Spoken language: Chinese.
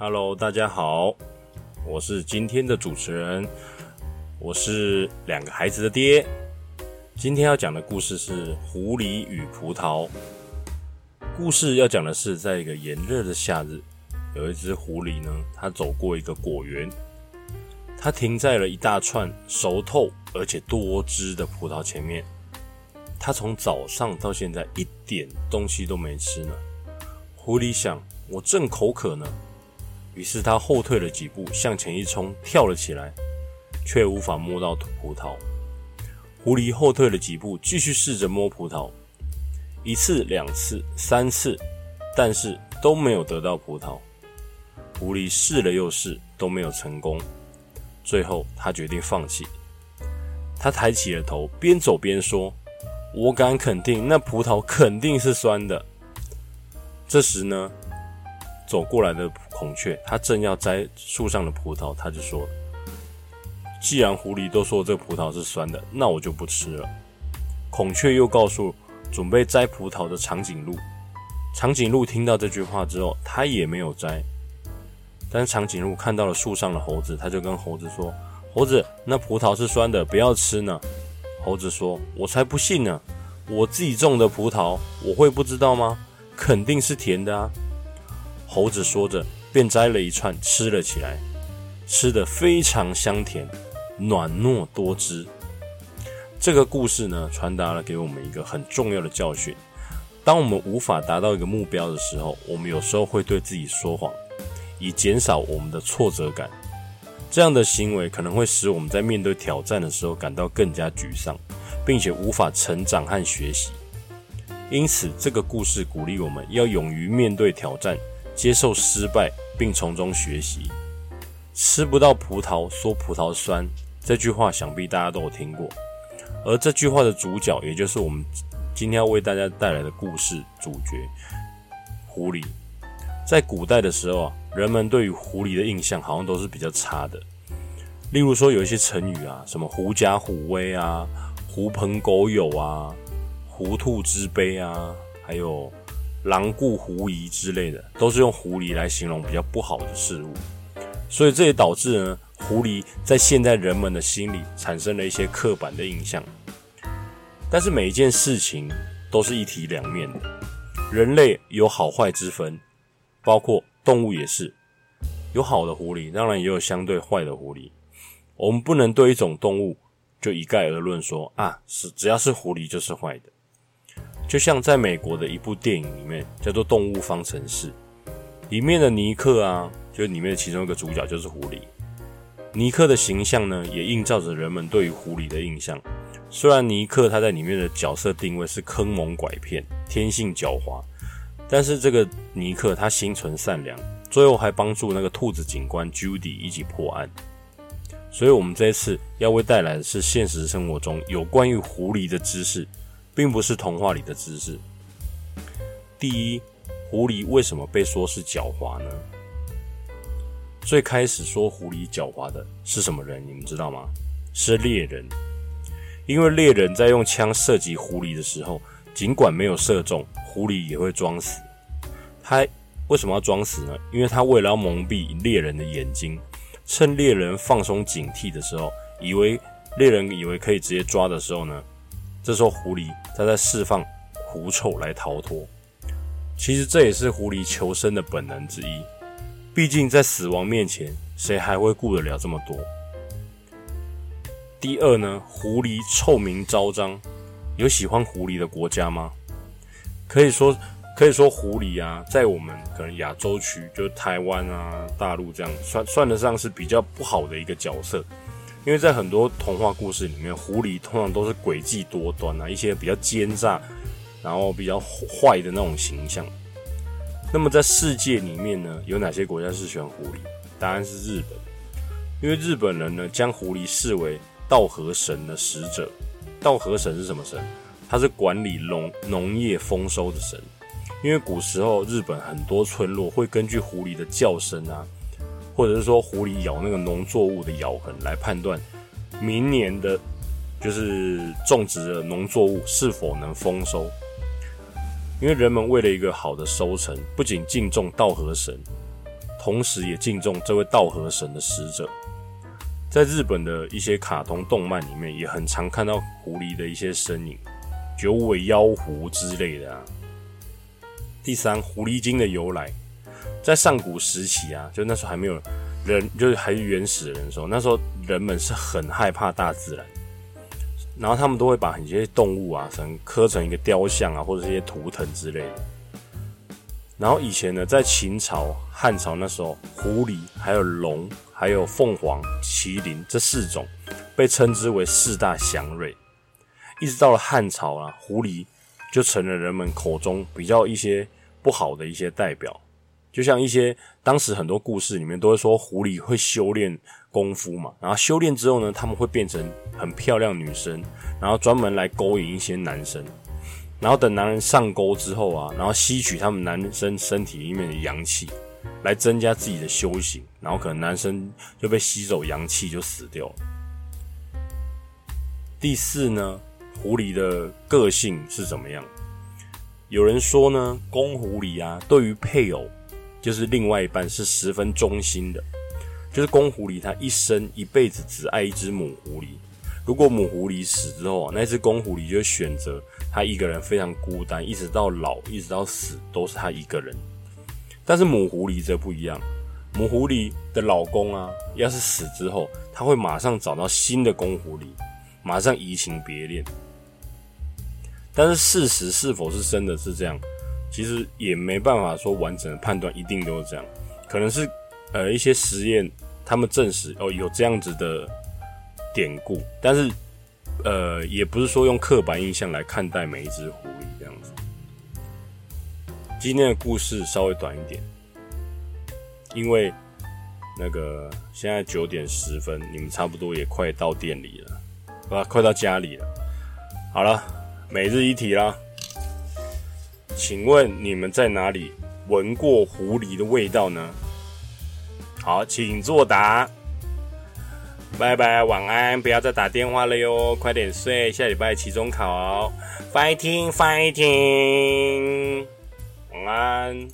Hello，大家好，我是今天的主持人，我是两个孩子的爹。今天要讲的故事是《狐狸与葡萄》。故事要讲的是，在一个炎热的夏日，有一只狐狸呢，它走过一个果园，它停在了一大串熟透而且多汁的葡萄前面。它从早上到现在一点东西都没吃呢。狐狸想：我正口渴呢。于是他后退了几步，向前一冲，跳了起来，却无法摸到葡萄。狐狸后退了几步，继续试着摸葡萄，一次、两次、三次，但是都没有得到葡萄。狐狸试了又试，都没有成功。最后，他决定放弃。他抬起了头，边走边说：“我敢肯定，那葡萄肯定是酸的。”这时呢，走过来的。孔雀，它正要摘树上的葡萄，它就说：“既然狐狸都说这葡萄是酸的，那我就不吃了。”孔雀又告诉准备摘葡萄的长颈鹿，长颈鹿听到这句话之后，它也没有摘。但长颈鹿看到了树上的猴子，他就跟猴子说：“猴子，那葡萄是酸的，不要吃呢。”猴子说：“我才不信呢！我自己种的葡萄，我会不知道吗？肯定是甜的啊！”猴子说着。便摘了一串吃了起来，吃得非常香甜，软糯多汁。这个故事呢，传达了给我们一个很重要的教训：当我们无法达到一个目标的时候，我们有时候会对自己说谎，以减少我们的挫折感。这样的行为可能会使我们在面对挑战的时候感到更加沮丧，并且无法成长和学习。因此，这个故事鼓励我们要勇于面对挑战。接受失败，并从中学习。吃不到葡萄说葡萄酸，这句话想必大家都有听过。而这句话的主角，也就是我们今天要为大家带来的故事主角——狐狸。在古代的时候啊，人们对于狐狸的印象好像都是比较差的。例如说，有一些成语啊，什么“狐假虎威”啊，“狐朋狗友”啊，“狐兔之悲”啊，还有。狼顾狐疑之类的，都是用狐狸来形容比较不好的事物，所以这也导致呢，狐狸在现在人们的心里产生了一些刻板的印象。但是每一件事情都是一体两面的，人类有好坏之分，包括动物也是，有好的狐狸，当然也有相对坏的狐狸。我们不能对一种动物就一概而论说啊，是只要是狐狸就是坏的。就像在美国的一部电影里面，叫做《动物方程式》，里面的尼克啊，就里面的其中一个主角就是狐狸。尼克的形象呢，也映照着人们对于狐狸的印象。虽然尼克他在里面的角色定位是坑蒙拐骗、天性狡猾，但是这个尼克他心存善良，最后还帮助那个兔子警官 Judy 一起破案。所以，我们这一次要为带来的是现实生活中有关于狐狸的知识。并不是童话里的知识。第一，狐狸为什么被说是狡猾呢？最开始说狐狸狡猾的是什么人？你们知道吗？是猎人。因为猎人在用枪射击狐狸的时候，尽管没有射中，狐狸也会装死。他为什么要装死呢？因为他为了要蒙蔽猎人的眼睛，趁猎人放松警惕的时候，以为猎人以为可以直接抓的时候呢？这时候，狐狸它在释放狐臭来逃脱。其实这也是狐狸求生的本能之一。毕竟在死亡面前，谁还会顾得了这么多？第二呢，狐狸臭名昭彰。有喜欢狐狸的国家吗？可以说，可以说狐狸啊，在我们可能亚洲区，就是台湾啊、大陆这样，算算得上是比较不好的一个角色。因为在很多童话故事里面，狐狸通常都是诡计多端啊，一些比较奸诈，然后比较坏的那种形象。那么在世界里面呢，有哪些国家是喜欢狐狸？答案是日本，因为日本人呢将狐狸视为稻荷神的使者。稻荷神是什么神？他是管理农农业丰收的神。因为古时候日本很多村落会根据狐狸的叫声啊。或者是说狐狸咬那个农作物的咬痕来判断明年的，就是种植的农作物是否能丰收。因为人们为了一个好的收成，不仅敬重稻荷神，同时也敬重这位稻荷神的使者。在日本的一些卡通动漫里面，也很常看到狐狸的一些身影，九尾妖狐之类的啊。第三，狐狸精的由来，在上古时期啊，就那时候还没有人，就是还是原始人的时候，那时候人们是很害怕大自然，然后他们都会把一些动物啊，成刻成一个雕像啊，或者一些图腾之类的。然后以前呢，在秦朝、汉朝那时候，狐狸、还有龙、还有凤凰、麒麟这四种被称之为四大祥瑞。一直到了汉朝啊，狐狸就成了人们口中比较一些不好的一些代表。就像一些当时很多故事里面都会说，狐狸会修炼功夫嘛，然后修炼之后呢，他们会变成很漂亮女生，然后专门来勾引一些男生。然后等男人上钩之后啊，然后吸取他们男生身体里面的阳气，来增加自己的修行，然后可能男生就被吸走阳气就死掉了。第四呢，狐狸的个性是怎么样？有人说呢，公狐狸啊，对于配偶，就是另外一半是十分忠心的，就是公狐狸它一生一辈子只爱一只母狐狸。如果母狐狸死之后啊，那只公狐狸就选择它一个人非常孤单，一直到老，一直到死都是他一个人。但是母狐狸则不一样，母狐狸的老公啊，要是死之后，他会马上找到新的公狐狸，马上移情别恋。但是事实是否是真的是这样，其实也没办法说完整的判断，一定都是这样。可能是呃一些实验，他们证实哦有这样子的。典故，但是，呃，也不是说用刻板印象来看待每一只狐狸这样子。今天的故事稍微短一点，因为那个现在九点十分，你们差不多也快到店里了，啊，快到家里了。好了，每日一题啦，请问你们在哪里闻过狐狸的味道呢？好，请作答。拜拜，晚安！不要再打电话了哟，快点睡，下礼拜期中考，fighting fighting，晚安。